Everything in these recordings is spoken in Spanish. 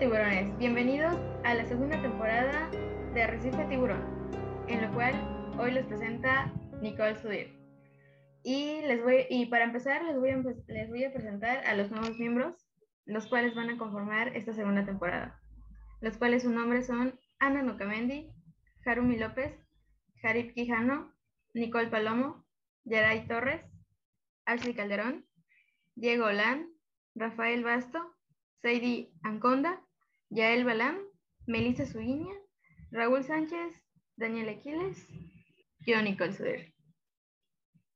tiburones, bienvenidos a la segunda temporada de Recife Tiburón, en lo cual hoy les presenta Nicole Sudir. Y, les voy, y para empezar les voy, a, les voy a presentar a los nuevos miembros, los cuales van a conformar esta segunda temporada, los cuales sus nombres son Ana Nocamendi, Harumi López, Jarip Quijano, Nicole Palomo, Yaray Torres, Ashley Calderón, Diego Olán, Rafael Basto, Seidi Anconda, Yael Balán, Melissa Suiña, Raúl Sánchez, Daniel Aquiles, yo Nicole Suder.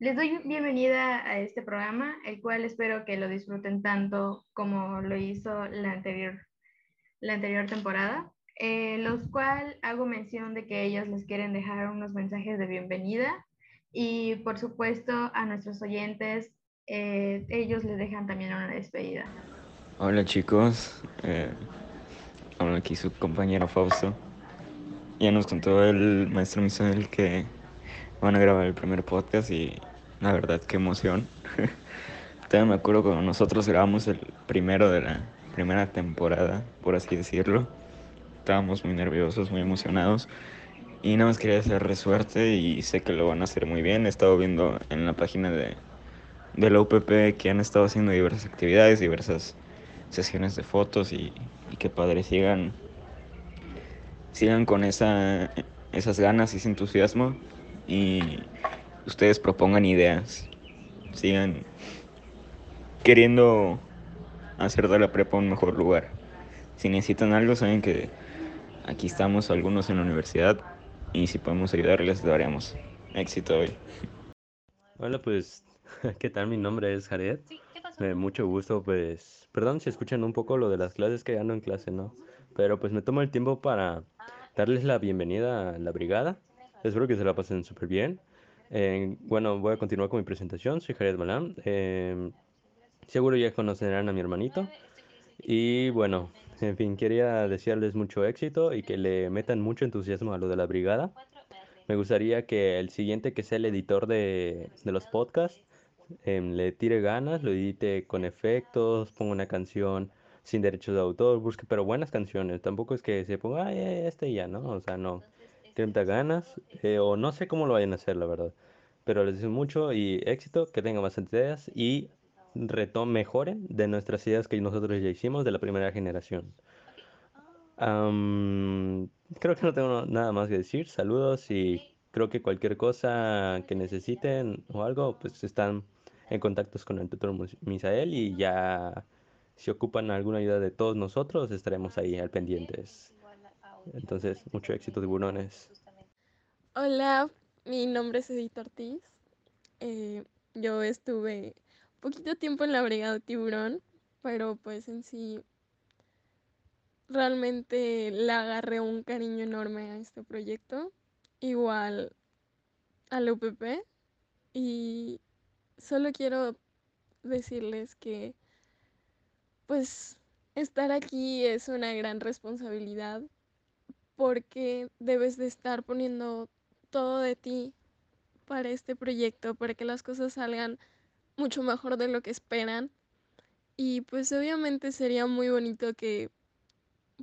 Les doy bienvenida a este programa, el cual espero que lo disfruten tanto como lo hizo la anterior, la anterior temporada, eh, los cual hago mención de que ellos les quieren dejar unos mensajes de bienvenida y por supuesto a nuestros oyentes, eh, ellos les dejan también una despedida. Hola chicos, eh, habla aquí su compañero Fausto. Ya nos contó el maestro Misael que van a grabar el primer podcast y la verdad qué emoción. Todavía me acuerdo cuando nosotros grabamos el primero de la primera temporada, por así decirlo. Estábamos muy nerviosos, muy emocionados. Y nada más quería hacer suerte y sé que lo van a hacer muy bien. He estado viendo en la página de, de la UPP que han estado haciendo diversas actividades, diversas sesiones de fotos y, que padres sigan, sigan con esa, esas ganas y ese entusiasmo y ustedes propongan ideas, sigan queriendo hacer de la prepa un mejor lugar. Si necesitan algo, saben que aquí estamos algunos en la universidad y si podemos ayudarles, lo haremos. Éxito hoy. Hola, pues, ¿qué tal? Mi nombre es Jared. Me mucho gusto, pues, perdón si escuchan un poco lo de las clases que ando en clase, ¿no? Pero pues me tomo el tiempo para darles la bienvenida a la brigada. Espero que se la pasen súper bien. Eh, bueno, voy a continuar con mi presentación. Soy Jared Balán. Eh, seguro ya conocerán a mi hermanito. Y bueno, en fin, quería desearles mucho éxito y que le metan mucho entusiasmo a lo de la brigada. Me gustaría que el siguiente que sea el editor de, de los podcasts Em, le tire ganas, lo edite con efectos, ponga una canción sin derechos de autor, busque, pero buenas canciones. Tampoco es que se ponga, ay, este ya, ¿no? O sea, no. Que ganas, eh, o no sé cómo lo vayan a hacer, la verdad. Pero les deseo mucho y éxito, que tengan bastantes ideas y retomen, mejoren de nuestras ideas que nosotros ya hicimos de la primera generación. creo que no tengo nada más que decir. Saludos y creo que cualquier cosa que necesiten o algo, pues están en contactos con el tutor Misael y ya si ocupan alguna ayuda de todos nosotros estaremos ahí al pendientes. Entonces, mucho éxito, tiburones. Hola, mi nombre es Edith Ortiz. Eh, yo estuve poquito tiempo en la brigada tiburón, pero pues en sí realmente le agarré un cariño enorme a este proyecto, igual al UPP y solo quiero decirles que pues estar aquí es una gran responsabilidad porque debes de estar poniendo todo de ti para este proyecto, para que las cosas salgan mucho mejor de lo que esperan. Y pues obviamente sería muy bonito que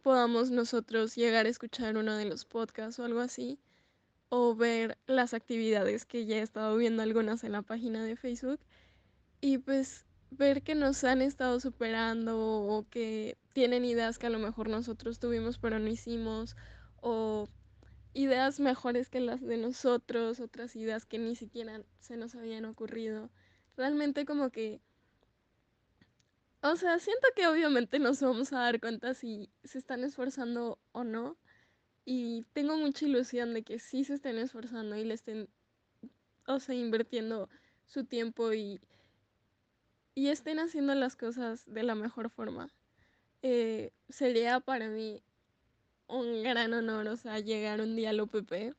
podamos nosotros llegar a escuchar uno de los podcasts o algo así o ver las actividades que ya he estado viendo algunas en la página de Facebook y pues ver que nos han estado superando o que tienen ideas que a lo mejor nosotros tuvimos pero no hicimos o ideas mejores que las de nosotros, otras ideas que ni siquiera se nos habían ocurrido. Realmente como que o sea, siento que obviamente nos vamos a dar cuenta si se están esforzando o no, y tengo mucha ilusión de que sí se estén esforzando y le estén, o sea, invirtiendo su tiempo y, y estén haciendo las cosas de la mejor forma. Eh, sería para mí un gran honor, o sea, llegar un día al OPP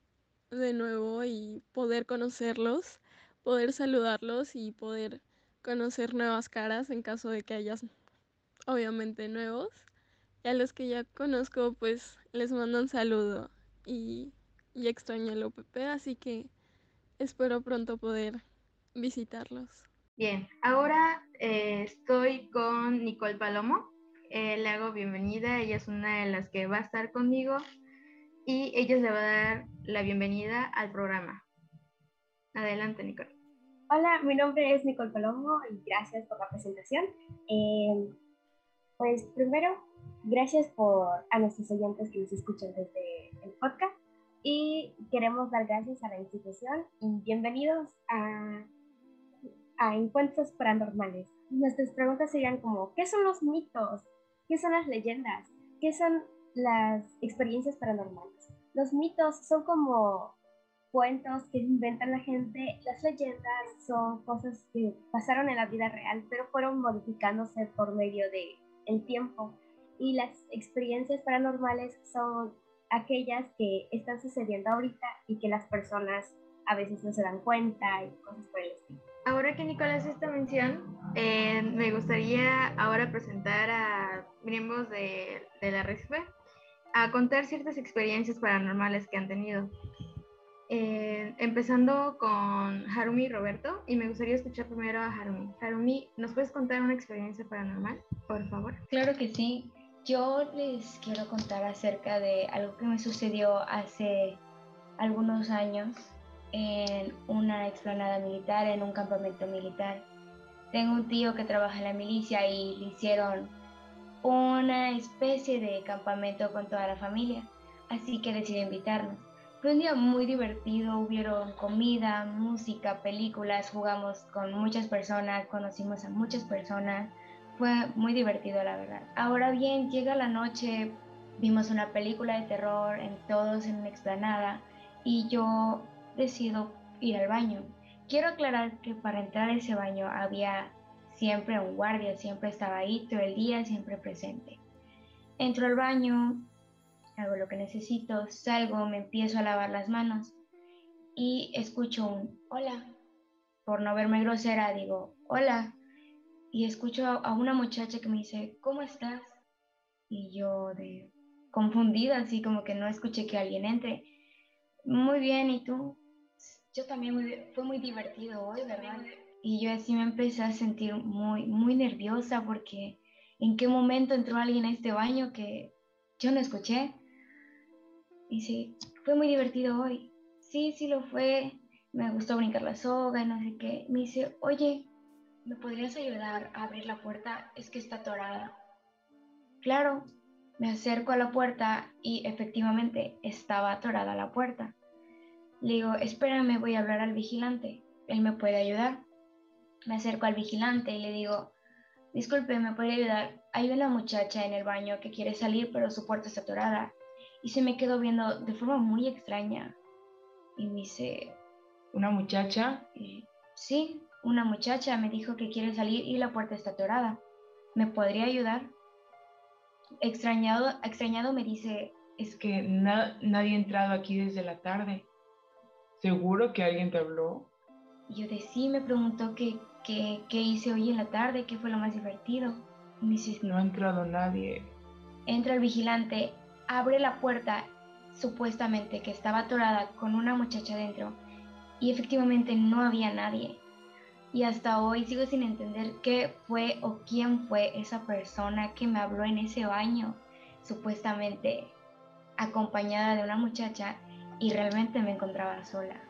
de nuevo y poder conocerlos, poder saludarlos y poder conocer nuevas caras en caso de que hayas, obviamente, nuevos. Y a los que ya conozco, pues les mando un saludo y, y extraño el OPP, así que espero pronto poder visitarlos. Bien, ahora eh, estoy con Nicole Palomo. eh, le hago bienvenida. Ella es una de las que va a estar conmigo y ella le va a dar la bienvenida al programa. Adelante, Nicole. Hola, mi nombre es Nicole Colombo y gracias por la presentación. Eh, pues primero, gracias por a nuestros oyentes que nos escuchan desde el podcast y queremos dar gracias a la institución y bienvenidos a, a Encuentros Paranormales. Nuestras preguntas serían como, ¿qué son los mitos? ¿Qué son las leyendas? ¿Qué son las experiencias paranormales? Los mitos son como cuentos que inventan la gente, las leyendas son cosas que pasaron en la vida real, pero fueron modificándose por medio de el tiempo. Y las experiencias paranormales son aquellas que están sucediendo ahorita y que las personas a veces no se dan cuenta y cosas por el estilo. Ahora que Nicolás esta mención, eh, me gustaría ahora presentar a miembros de, de la RISPE a contar ciertas experiencias paranormales que han tenido. Eh, empezando con Harumi y Roberto, y me gustaría escuchar primero a Harumi. Harumi, ¿nos puedes contar una experiencia paranormal, por favor? Claro que sí. Yo les quiero contar acerca de algo que me sucedió hace algunos años en una explanada militar, en un campamento militar. Tengo un tío que trabaja en la milicia y le hicieron una especie de campamento con toda la familia, así que decidió invitarnos. Fue un día muy divertido, hubieron comida, música, películas, jugamos con muchas personas, conocimos a muchas personas fue muy divertido, la verdad. Ahora bien, llega la noche, vimos una película de terror en todos en una explanada y yo decido ir al baño. Quiero aclarar que para entrar a ese baño había siempre un guardia, siempre estaba ahí todo el día, siempre presente. Entro al baño, hago lo que necesito, salgo, me empiezo a lavar las manos y escucho un hola. Por no verme grosera, digo hola y escucho a una muchacha que me dice, ¿cómo estás? Y yo de confundida, así como que no escuché que alguien entre. Muy bien, ¿y tú? Yo también, fue muy divertido hoy, ¿verdad? Y yo así me empecé a sentir muy, muy nerviosa porque en qué momento entró alguien a este baño que yo no escuché. Sí, fue muy divertido hoy. Sí, sí lo fue. Me gustó brincar la soga y no sé qué. Me dice, oye, ¿Me podrías ayudar a abrir la puerta? Es que está atorada. Claro, me acerco a la puerta y efectivamente estaba atorada la puerta. Le digo, espérame, voy a hablar al vigilante. Él me puede ayudar. Me acerco al vigilante y le digo, disculpe, ¿me puede ayudar? Hay una muchacha en el baño que quiere salir, pero su puerta está atorada. Y se me quedó viendo de forma muy extraña. Y me dice, ¿una muchacha? sí, una muchacha me dijo que quiere salir y la puerta está atorada. ¿Me podría ayudar? Extrañado, extrañado me dice... Es que nadie ha entrado aquí desde la tarde. ¿Seguro que alguien te habló? yo de sí me preguntó qué, qué, qué hice hoy en la tarde, qué fue lo más divertido. me dice, no ha entrado nadie. Entra el vigilante, abre la puerta, supuestamente que estaba atorada con una muchacha dentro, y efectivamente no había nadie y hasta hoy sigo sin entender qué fue o quién fue esa persona que me habló en ese baño, supuestamente acompañada de una muchacha y realmente me encontraba sola.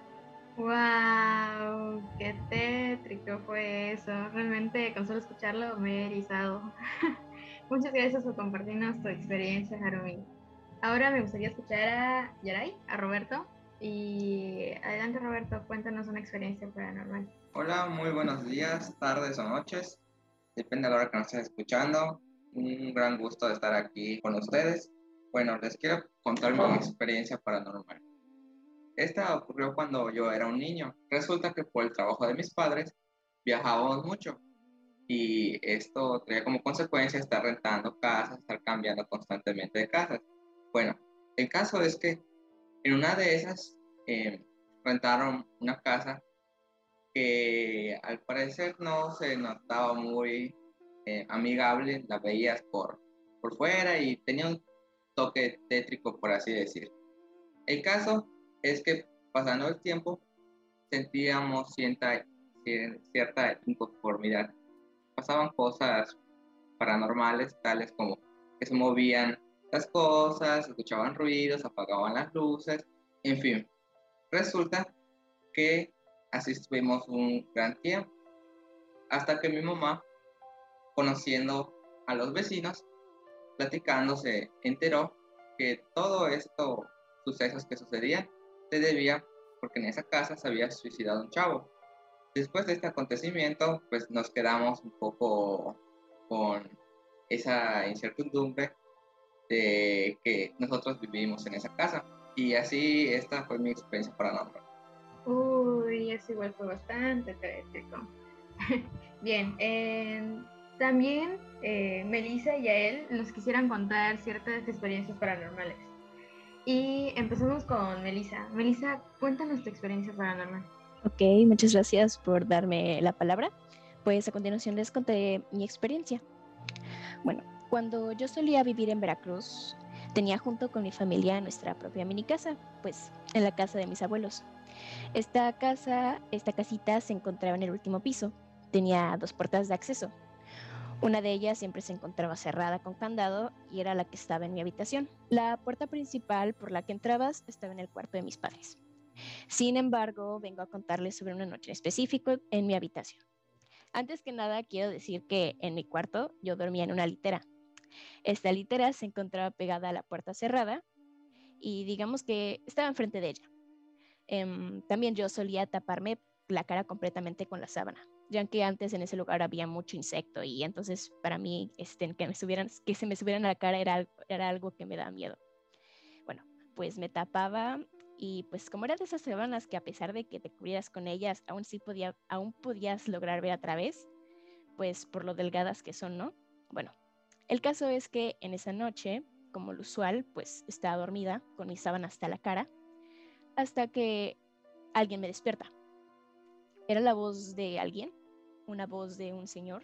¡Wow! ¡Qué tétrico fue eso! Realmente con solo escucharlo me he erizado. Muchas gracias por compartirnos tu experiencia, Harumi. Ahora me gustaría escuchar a Yaray, a Roberto. Y adelante, Roberto, cuéntanos una experiencia paranormal. Hola, muy buenos días, tardes o noches. Depende de la hora que nos estés escuchando. Un gran gusto de estar aquí con ustedes. Bueno, les quiero contar mi experiencia paranormal. Esta ocurrió cuando yo era un niño. Resulta que por el trabajo de mis padres viajábamos mucho y esto traía como consecuencia estar rentando casas, estar cambiando constantemente de casas. Bueno, el caso es que en una de esas eh, rentaron una casa que al parecer no se notaba muy eh, amigable, la veías por, por fuera y tenía un toque tétrico, por así decir. El caso es que pasando el tiempo sentíamos cierta, cierta inconformidad. Pasaban cosas paranormales, tales como que se movían las cosas, escuchaban ruidos, apagaban las luces, en fin. Resulta que así estuvimos un gran tiempo, hasta que mi mamá, conociendo a los vecinos, platicando, se enteró que todo esto, sucesos que sucedían, se debía porque en esa casa se había suicidado un chavo. Después de este acontecimiento, pues nos quedamos un poco con esa incertidumbre de que nosotros vivimos en esa casa. Y así esta fue mi experiencia paranormal. Uy, eso igual fue bastante tétrico. Bien, también eh, Melissa y a él nos quisieran contar ciertas experiencias paranormales. Y empezamos con Melissa. Melissa, cuéntanos tu experiencia paranormal. Ok, muchas gracias por darme la palabra. Pues a continuación les contaré mi experiencia. Bueno, cuando yo solía vivir en Veracruz, tenía junto con mi familia nuestra propia mini casa, pues en la casa de mis abuelos. Esta casa, esta casita se encontraba en el último piso. Tenía dos puertas de acceso. Una de ellas siempre se encontraba cerrada con candado y era la que estaba en mi habitación. La puerta principal por la que entrabas estaba en el cuarto de mis padres. Sin embargo, vengo a contarles sobre una noche específica en mi habitación. Antes que nada, quiero decir que en mi cuarto yo dormía en una litera. Esta litera se encontraba pegada a la puerta cerrada y digamos que estaba enfrente de ella. Em, también yo solía taparme la cara completamente con la sábana, ya que antes en ese lugar había mucho insecto y entonces para mí este, que, me subieran, se me subieran a la cara era, algo que me daba miedo. Bueno, pues me tapaba y pues como era de esas sábanas que a pesar de que te cubrieras con ellas, aún sí podía, aún podías lograr ver a través, pues por lo delgadas que son, ¿no? Bueno, el caso es que en esa noche, como lo usual, pues estaba dormida con mi sábana hasta la cara, hasta que alguien me despierta. Era la voz de alguien, una voz de un señor,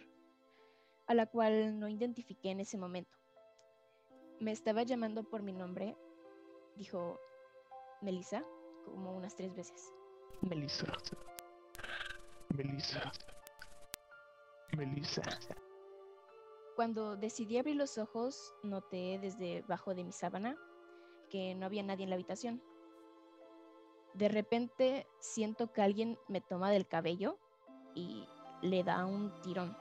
a la cual no identifiqué en ese momento. Me estaba llamando por mi nombre, dijo, Melissa como unas tres veces. Melissa. Melissa. Melissa. Cuando decidí abrir los ojos, noté desde bajo de mi sábana que no había nadie en la habitación. De repente siento que alguien me toma del cabello y le da un tirón.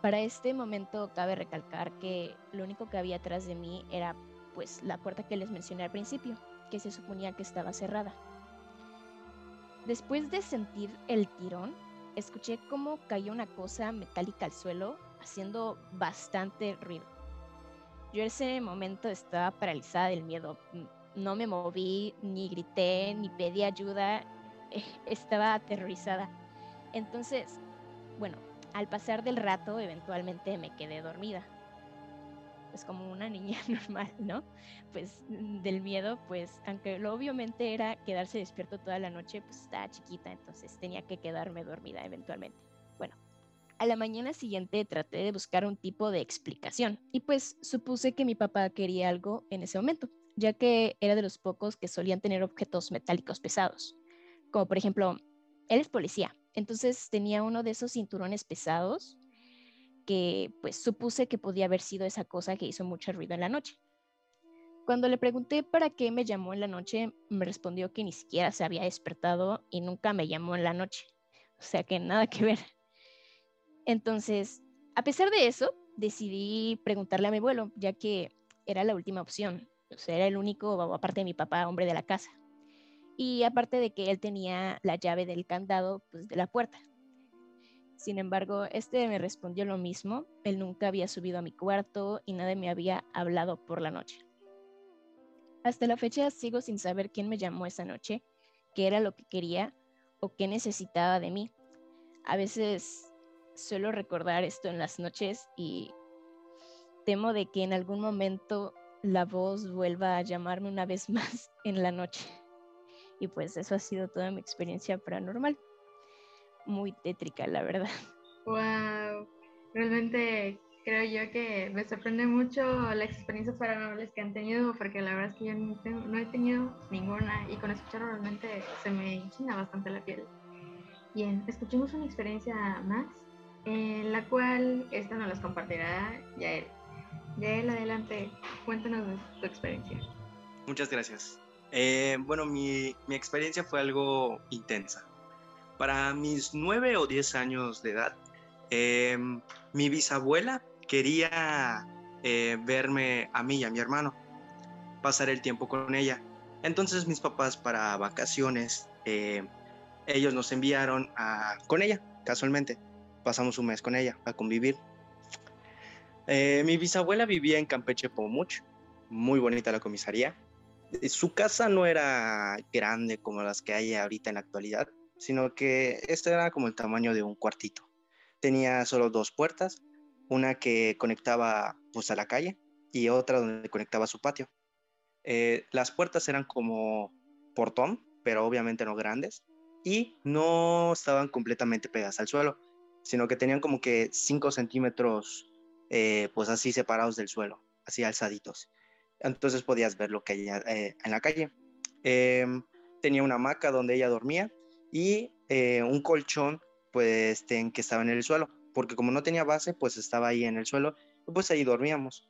Para este momento cabe recalcar que lo único que había atrás de mí era pues la puerta que les mencioné al principio que se suponía que estaba cerrada. Después de sentir el tirón, escuché cómo cayó una cosa metálica al suelo, haciendo bastante ruido. Yo en ese momento estaba paralizada del miedo. No me moví, ni grité, ni pedí ayuda. Estaba aterrorizada. Entonces, bueno, al pasar del rato, eventualmente me quedé dormida pues como una niña normal, ¿no? Pues mm, del miedo, pues aunque lo obviamente era quedarse despierto toda la noche, pues estaba chiquita, entonces tenía que quedarme dormida eventualmente. Bueno, a la mañana siguiente traté de buscar un tipo de explicación y pues supuse que mi papá quería algo en ese momento, ya que era de los pocos que solían tener objetos metálicos pesados, como por ejemplo, él es policía, entonces tenía uno de esos cinturones pesados que pues supuse que podía haber sido esa cosa que hizo mucho ruido en la noche. Cuando le pregunté para qué me llamó en la noche, me respondió que ni siquiera se había despertado y nunca me llamó en la noche. O sea que nada que ver. Entonces, a pesar de eso, decidí preguntarle a mi abuelo, ya que era la última opción. Era el único, aparte de mi papá, hombre de la casa. Y aparte de que él tenía la llave del candado pues, de la puerta. Sin embargo, este me respondió lo mismo. Él nunca había subido a mi cuarto y nadie me había hablado por la noche. Hasta la fecha sigo sin saber quién me llamó esa noche, qué era lo que quería o qué necesitaba de mí. A veces suelo recordar esto en las noches y temo de que en algún momento la voz vuelva a llamarme una vez más en la noche. Y pues eso ha sido toda mi experiencia paranormal muy tétrica, la verdad. Wow, realmente creo yo que me sorprende mucho las experiencias paranormales que han tenido, porque la verdad es que yo no, he tenido ninguna y con escucharlo realmente se me enchina bastante la piel. Bien, escuchemos una experiencia más en la cual esta nos las compartirá Yael. Yael, adelante, cuéntanos tu experiencia. Muchas gracias. Eh, bueno, mi, mi, experiencia fue algo intensa. Para mis nueve o diez años de edad, eh, mi bisabuela quería eh, verme a mí y a mi hermano, pasar el tiempo con ella. Entonces mis papás para vacaciones, ellos nos enviaron a, con ella, casualmente. Pasamos un mes con ella a convivir. Mi bisabuela vivía en Campeche Pomuch, muy bonita la comisaría eh, su casa no era grande como las que hay ahorita en la actualidad, sino que este era como el tamaño de un cuartito. Tenía solo dos puertas, una que conectaba pues a la calle y otra donde conectaba su patio. Eh, las puertas eran como portón, pero obviamente no grandes, y no estaban completamente pegadas al suelo, sino que tenían como que 5 centímetros, eh, pues así separados del suelo, así alzaditos entonces podías ver lo que hay eh, en la calle. Em, tenía una hamaca donde ella dormía y eh, un colchón pues en que estaba en el suelo, porque como no tenía base, pues estaba ahí en el suelo, pues ahí dormíamos.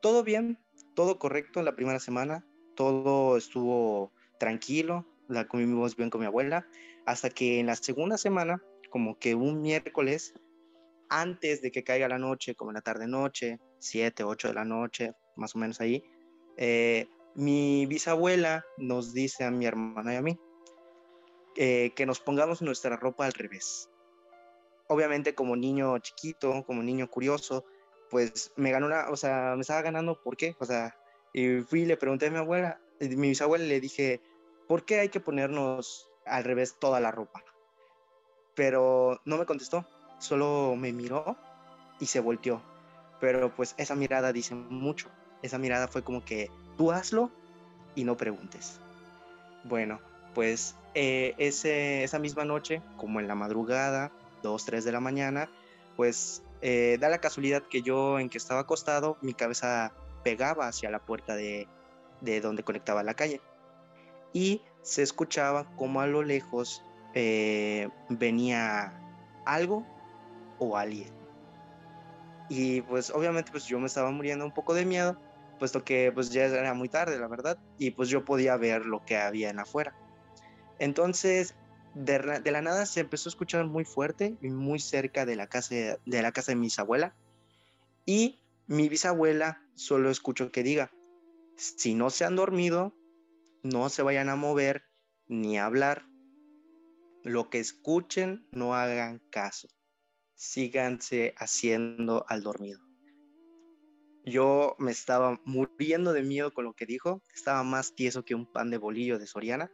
Todo bien, todo correcto la primera semana, todo estuvo tranquilo, la comimos bien con mi abuela, hasta que en la segunda semana, como que un miércoles, antes de que caiga la noche, como en la tarde noche, 7, 8 de la noche, más o menos ahí, eh, mi bisabuela nos dice a mi hermana y a mí eh, que nos pongamos nuestra ropa al revés. Obviamente como niño chiquito, como niño curioso, pues me ganó una, o sea, me estaba ganando, ¿por qué? O sea, y fui y le pregunté a mi abuela, a mi bisabuela le dije, ¿por qué hay que ponernos al revés toda la ropa? Pero no me contestó, solo me miró y se volteó. Pero pues esa mirada dice mucho esa mirada fue como que tú hazlo y no preguntes. Bueno, pues eh, ese, esa misma noche, como en la madrugada, 2, 3 de la mañana, pues eh, da la casualidad que yo en que estaba acostado, mi cabeza pegaba hacia la puerta de, de donde conectaba la calle. Y se escuchaba como a lo lejos eh, venía algo o alguien. Y pues obviamente pues yo me estaba muriendo un poco de miedo puesto que pues ya era muy tarde, la verdad, y pues yo podía ver lo que había en afuera. Entonces, de, la nada se empezó a escuchar muy fuerte y muy cerca de la casa de, la casa de mi bisabuela, y mi bisabuela solo escucho que diga, si no se han dormido, no se vayan a mover ni a hablar. Lo que escuchen, no hagan caso. Síganse haciendo al dormido. Yo me estaba muriendo de miedo con lo que dijo, estaba más tieso que un pan de bolillo de Soriana.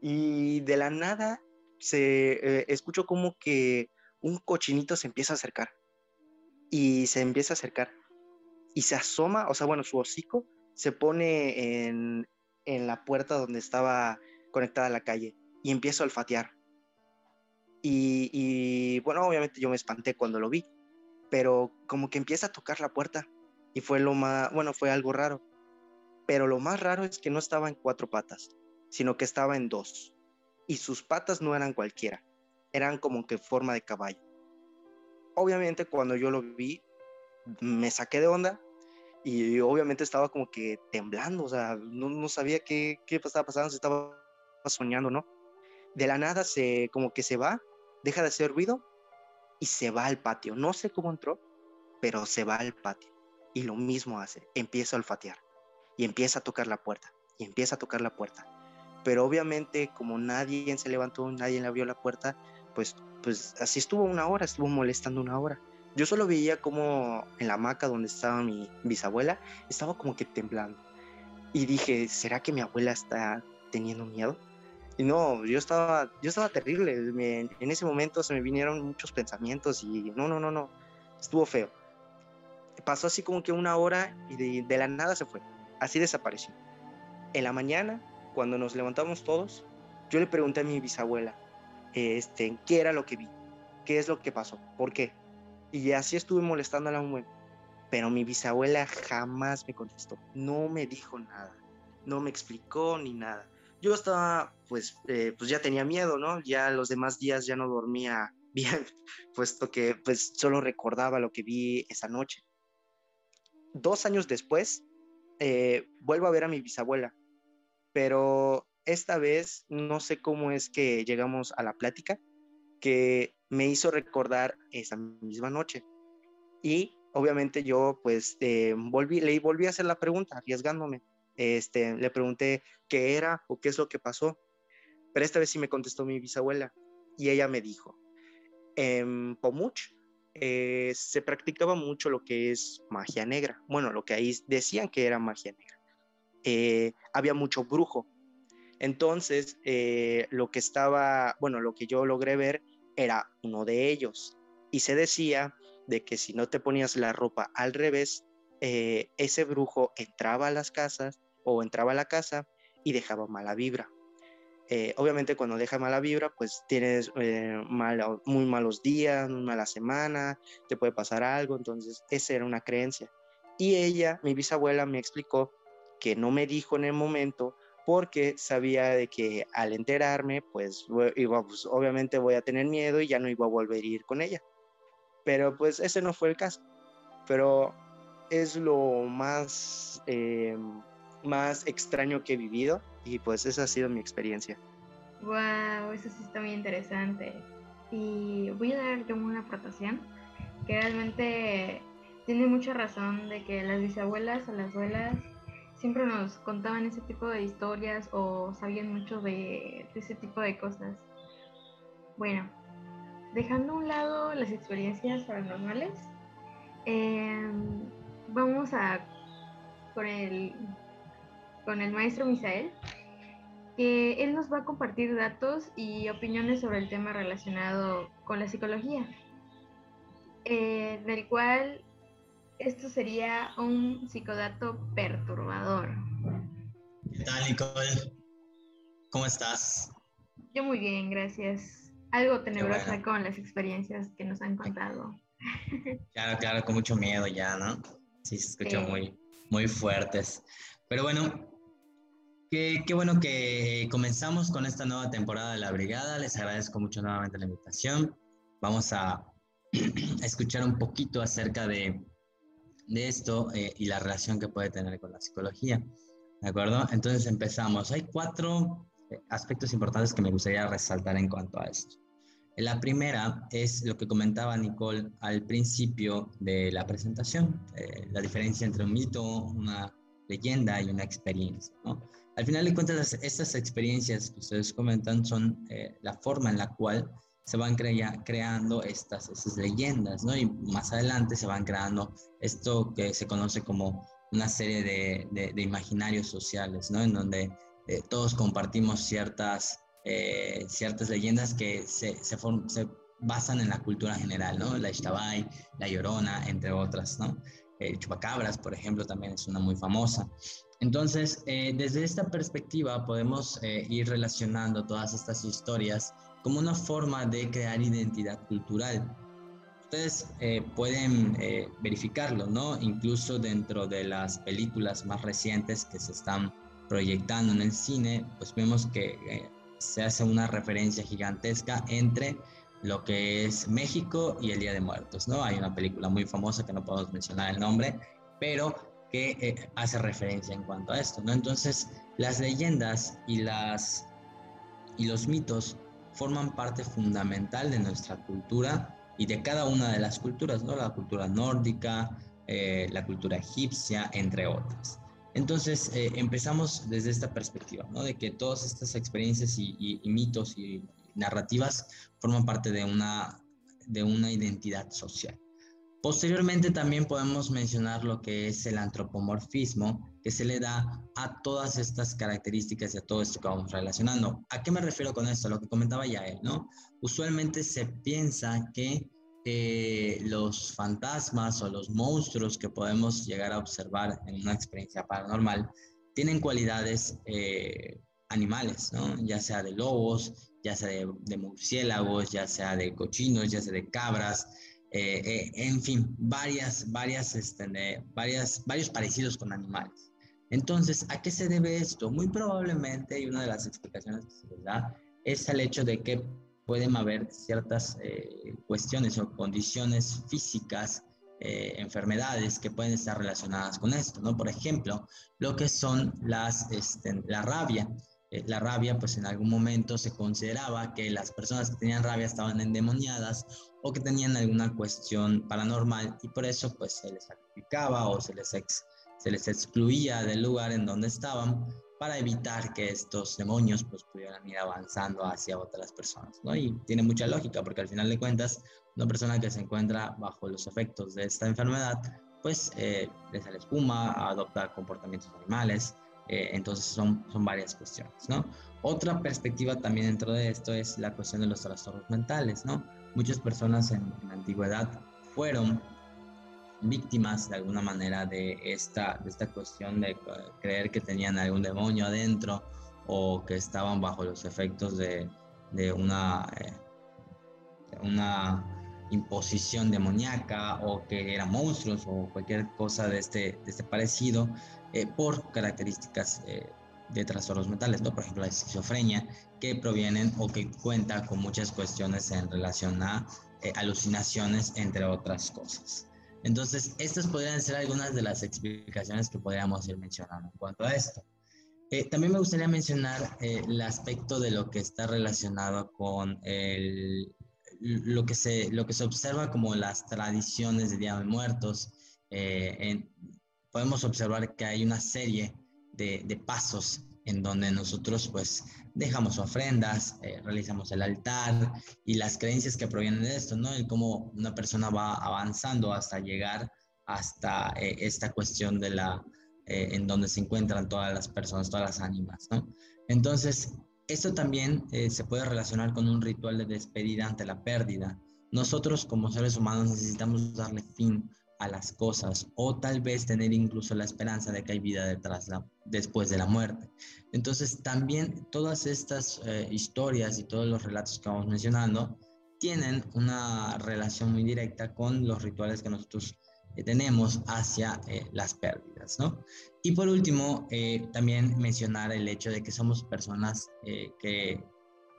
Y de la nada se eh, escuchó como que un cochinito se empieza a acercar. Y se empieza a acercar. Y se asoma, o sea, bueno, su hocico se pone en, en la puerta donde estaba conectada la calle y empieza a olfatear. Y, bueno, obviamente yo me espanté cuando lo vi, pero como que empieza a tocar la puerta y fue lo más, bueno, fue algo raro. Pero lo más raro es que no estaba en cuatro patas, sino que estaba en dos. Y sus patas no eran cualquiera, eran como que forma de caballo. Obviamente cuando yo lo vi, me saqué de onda y obviamente estaba como que temblando, o sea, no, no sabía qué, qué estaba pasando, si estaba soñando, ¿no? De la nada se, como que se va, deja de hacer ruido y se va al patio. No sé cómo entró, pero se va al patio y lo mismo hace, empieza a olfatear y empieza a tocar la puerta y empieza a tocar la puerta. Pero obviamente como nadie se levantó, nadie le abrió la puerta, pues, pues así estuvo una hora, estuvo molestando una hora. Yo solo veía como en la hamaca donde estaba mi bisabuela, estaba como que temblando. Y dije, ¿será que mi abuela está teniendo miedo? Y no, yo estaba, yo estaba terrible. en ese momento se me vinieron muchos pensamientos y no, no, no, no. Estuvo feo pasó así como que una hora y de, la nada se fue. Así desapareció. En la mañana, cuando nos levantamos todos, yo le pregunté a mi bisabuela, este, ¿qué era lo que vi? ¿Qué es lo que pasó? ¿Por qué? Y así estuve molestándola un buen. Pero mi bisabuela jamás me contestó. No me dijo nada. No me explicó ni nada. Yo estaba, pues, eh, pues ya tenía miedo, ¿no? Ya los demás días ya no dormía bien, puesto que pues solo recordaba lo que vi esa noche. Dos años después, eh, vuelvo a ver a mi bisabuela, pero esta vez no sé cómo es que llegamos a la plática que me hizo recordar esa misma noche. Y obviamente yo pues eh, volví, le volví a hacer la pregunta, arriesgándome. Este, le pregunté qué era o qué es lo que pasó. Pero esta vez sí me contestó mi bisabuela y ella me dijo, en Pomuch eh, se practicaba mucho lo que es magia negra. Bueno, lo que ahí decían que era magia negra. Eh, había mucho brujo. Entonces, eh, lo que estaba, bueno, lo que yo logré ver era uno de ellos. Y se decía de que si no te ponías la ropa al revés, ese brujo entraba a las casas o entraba a la casa y dejaba mala vibra. Eh, obviamente cuando deja mala vibra, pues tienes eh, muy malos días, muy mala semana, te puede pasar algo, entonces esa era una creencia. Y ella, mi bisabuela, me explicó que no me dijo en el momento porque sabía de que al enterarme, pues, iba, pues obviamente voy a tener miedo y ya no iba a volver a ir con ella. Pero pues ese no fue el caso. Pero es lo más, eh, más extraño que he vivido y pues esa ha sido mi experiencia. Wow, eso sí está muy interesante. Y voy a dar yo una aportación que realmente tiene mucha razón de que las bisabuelas o las abuelas siempre nos contaban ese tipo de historias o sabían mucho de, ese tipo de cosas. Bueno, dejando a un lado las experiencias paranormales, em, vamos a con el con el maestro Misael, que él nos va a compartir datos y opiniones sobre el tema relacionado con la psicología, eh, del cual esto sería un psicodato perturbador. ¿Qué tal, Nicole? ¿Cómo estás? Yo muy bien, gracias. Algo tenebrosa con las experiencias que nos han contado. Claro, claro, con mucho miedo ya, ¿no? Sí, se escuchan muy, muy fuertes. Pero bueno, Qué, bueno que comenzamos con esta nueva temporada de la Brigada. Les agradezco mucho nuevamente la invitación. Vamos a, escuchar un poquito acerca de, de esto eh, y la relación que puede tener con la psicología. ¿De acuerdo? Entonces empezamos. Hay cuatro eh, aspectos importantes que me gustaría resaltar en cuanto a esto. La primera es lo que comentaba Nicole al principio de la presentación, eh, la diferencia entre un mito, una leyenda y una experiencia. ¿no? Al final de cuentas, estas experiencias que ustedes comentan son eh, la forma en la cual se van creando estas, estas leyendas, ¿no? Y más adelante se van creando esto que se conoce como una serie de, de, imaginarios sociales, ¿no? En donde eh, todos compartimos ciertas, eh, ciertas leyendas que se, se, se, basan en la cultura general, ¿no? La Ixtabay, la Llorona, entre otras, ¿no? El Chupacabras, por ejemplo, también es una muy famosa. Entonces, eh, desde esta perspectiva podemos eh, ir relacionando todas estas historias como una forma de crear identidad cultural. Ustedes eh, pueden verificarlo, ¿no? Incluso dentro de las películas más recientes que se están proyectando en el cine, pues vemos que se hace una referencia gigantesca entre lo que es México y el Día de Muertos, ¿no? Hay una película muy famosa que no podemos mencionar el nombre, pero que eh, hace referencia en cuanto a esto, ¿no? Entonces, las leyendas y, las, y los mitos forman parte fundamental de nuestra cultura y de cada una de las culturas, ¿no? La cultura nórdica, eh, la cultura egipcia, entre otras. Entonces, eh, empezamos desde esta perspectiva, ¿no? De que todas estas experiencias y, y mitos y narrativas forman parte de una, de una identidad social. Posteriormente también podemos mencionar lo que es el antropomorfismo que se le da a todas estas características y a todo esto que vamos relacionando. ¿A qué me refiero con esto? Lo que comentaba ya él, ¿no? Usualmente se piensa que eh, los fantasmas o los monstruos que podemos llegar a observar en una experiencia paranormal tienen cualidades eh, animales, ¿no? Ya sea de lobos, ya sea de, de murciélagos, ya sea de cochinos, ya sea de cabras, eh, eh, en fin, varias, varias, este, varias, varios parecidos con animales. Entonces, ¿a qué se debe esto? Muy probablemente, y una de las explicaciones que se les da, es el hecho de que pueden haber ciertas eh, cuestiones o condiciones físicas, eh, enfermedades que pueden estar relacionadas con esto, ¿no? Por ejemplo, lo que son las, este, la rabia. Eh, la rabia, pues en algún momento se consideraba que las personas que tenían rabia estaban endemoniadas o que tenían alguna cuestión paranormal y por eso pues se les sacrificaba o se les, se les excluía del lugar en donde estaban para evitar que estos demonios pues pudieran ir avanzando hacia otras personas, ¿no? Y tiene mucha lógica porque al final de cuentas una persona que se encuentra bajo los efectos de esta enfermedad pues eh, le sale espuma, adopta comportamientos animales, eh, entonces son, son varias cuestiones, ¿no? Otra perspectiva también dentro de esto es la cuestión de los trastornos mentales, ¿no? Muchas personas en la antigüedad fueron víctimas de alguna manera de esta, de esta cuestión de creer que tenían algún demonio adentro o que estaban bajo los efectos de, de una, eh, una imposición demoníaca o que eran monstruos o cualquier cosa de este, de este parecido eh, por características eh, de trastornos mentales, por ejemplo la esquizofrenia, que provienen o que cuenta con muchas cuestiones en relación a alucinaciones, entre otras cosas. Entonces, estas podrían ser algunas de las explicaciones que podríamos ir mencionando en cuanto a esto. Eh, también me gustaría mencionar eh, el aspecto de lo que está relacionado con el, lo, que se, lo que se observa como las tradiciones de Día de Muertos. Eh, podemos observar que hay una serie de, pasos en donde nosotros pues dejamos ofrendas, eh, realizamos el altar y las creencias que provienen de esto, ¿no? El cómo una persona va avanzando hasta llegar hasta eh, esta cuestión de la, eh, en donde se encuentran todas las personas, todas las ánimas, ¿no? Entonces, esto también se puede relacionar con un ritual de despedida ante la pérdida. Nosotros como seres humanos necesitamos darle fin a las cosas o tal vez tener incluso la esperanza de que hay vida detrás la, después de la muerte. Entonces también todas estas eh, historias y todos los relatos que vamos mencionando tienen una relación muy directa con los rituales que nosotros eh, tenemos hacia eh, las pérdidas, ¿no? Y por último, también mencionar el hecho de que somos personas que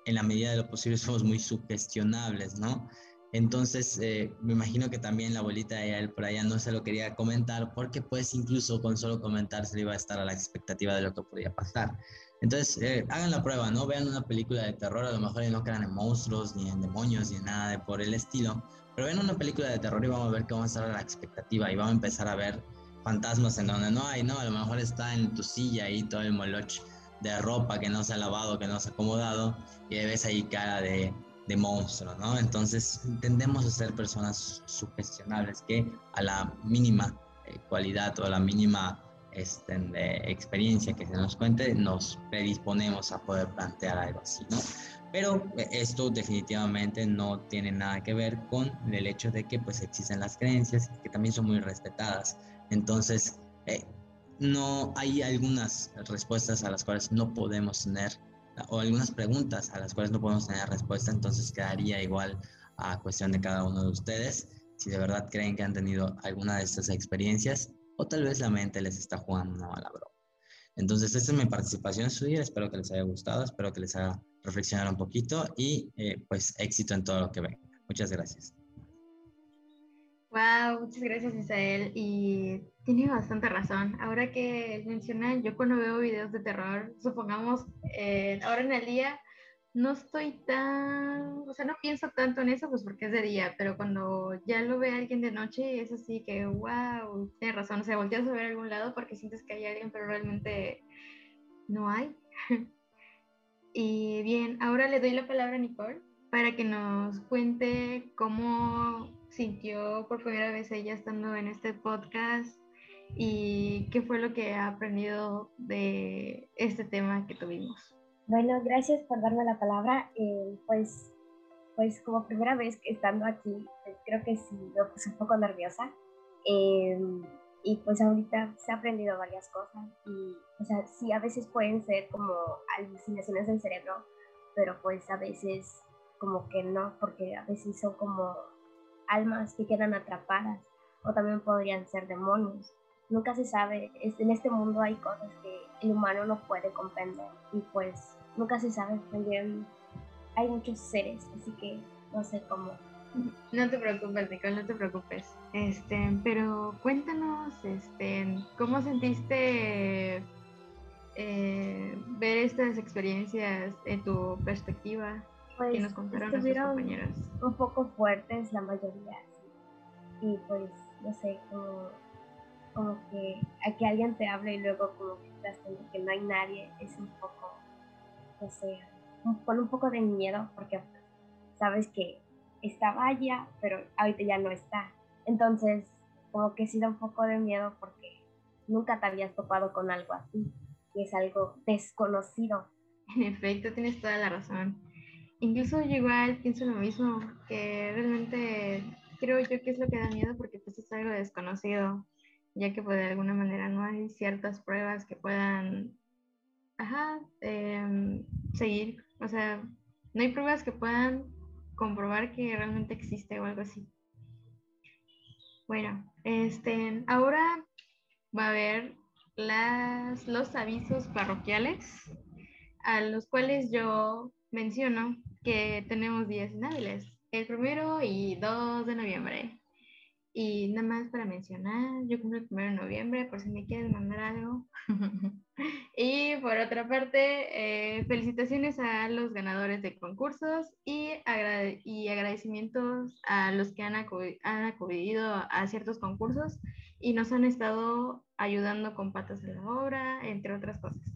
en la medida de lo posible somos muy sugestionables, ¿no? Entonces, eh, me imagino que también la abuelita de él por allá no se lo quería comentar porque pues incluso con solo comentar se iba a estar a la expectativa de lo que podía pasar. Entonces, eh, hagan la prueba, ¿no? Vean una película de terror, a lo mejor no crean en monstruos, ni en demonios, ni en nada de por el estilo, pero vean una película de terror y vamos a ver que vamos a estar a la expectativa y vamos a empezar a ver fantasmas en donde no hay, ¿no? A lo mejor está en tu silla ahí todo el moloch de ropa que no se ha lavado, que no se ha acomodado, y ves ahí cara de de monstruo, ¿no? Entonces tendemos a ser personas sugestionables que a la mínima eh, cualidad o a la mínima este, experiencia que se nos cuente, nos predisponemos a poder plantear algo así, ¿no? Pero eh, esto definitivamente no tiene nada que ver con el hecho de que pues existen las creencias que también son muy respetadas. Entonces, eh, no hay algunas respuestas a las cuales no podemos tener o algunas preguntas a las cuales no podemos tener respuesta, entonces quedaría igual a cuestión de cada uno de ustedes si de verdad creen que han tenido alguna de estas experiencias o tal vez la mente les está jugando una mala broma. Entonces, esta es mi participación en su día, espero que les haya gustado, espero que les haga reflexionar un poquito y eh, pues éxito en todo lo que ven. Muchas gracias. Wow, muchas gracias Isael. Y tiene bastante razón. Ahora que mencionan, yo cuando veo videos de terror, supongamos, eh, ahora en el día, no estoy tan, o sea, no pienso tanto en eso, pues porque es de día, pero cuando ya lo ve alguien de noche, es así que, wow, tiene razón, o sea, volteas a ver a algún lado porque sientes que hay alguien, pero realmente no hay. y bien, ahora le doy la palabra a Nicole para que nos cuente cómo sintió por primera vez ella estando en este podcast y qué fue lo que ha aprendido de este tema que tuvimos. Bueno, gracias por darme la palabra. Eh, pues, pues como primera vez estando aquí, pues, creo que sí, me puse un poco nerviosa. Eh, y pues ahorita se ha aprendido varias cosas y, o sea, sí, a veces pueden ser como alucinaciones del cerebro, pero pues a veces como que no, porque a veces son como almas que quedan atrapadas o también podrían ser demonios. Nunca se sabe, en este mundo hay cosas que el humano no puede comprender y pues nunca se sabe bien hay muchos seres, así que no sé cómo. No te preocupes, Nicole, no te preocupes. Este, pero cuéntanos, este, ¿cómo sentiste eh, ver estas experiencias en tu perspectiva pues, que nos contaron nuestros compañeros? Un poco fuertes la mayoría. Y pues, no sé, como, como que a que alguien te hable y luego como que estás que no hay nadie, es un poco, no sé, con un poco de miedo porque sabes que estaba allá, pero ahorita ya no está. Entonces, como que sí da un poco de miedo porque nunca te habías topado con algo así y es algo desconocido. En efecto, tienes toda la razón. Incluso yo igual pienso lo mismo, que realmente creo yo que es lo que da miedo porque pues es algo desconocido, ya que pues, de alguna manera no hay ciertas pruebas que puedan, ajá, em, seguir, o sea, no hay pruebas que puedan comprobar que realmente existe o algo así. Bueno, este, ahora va a haber las, los avisos parroquiales a los cuales yo menciono que tenemos días inhábiles, el primero y 2 de noviembre. Y nada más para mencionar, yo cumplo el primero de noviembre, por si me quieres mandar algo. y por otra parte, eh, felicitaciones a los ganadores de concursos y, y agradecimientos a los que han, han acudido a ciertos concursos y nos han estado ayudando con patas en la obra, entre otras cosas.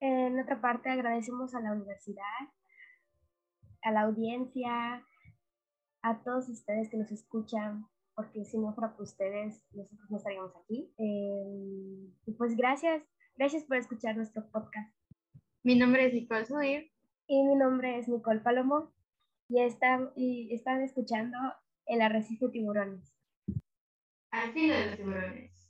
En otra parte, agradecemos a la universidad, a la audiencia, a todos ustedes que nos escuchan, porque si no fuera por ustedes, nosotros no estaríamos aquí. Eh, y pues gracias, gracias por escuchar nuestro podcast. Mi nombre es Nicole Sudir. Y mi nombre es Nicole Palomo. Y están, y están escuchando El Arrecife Tiburones. Al filo de los tiburones.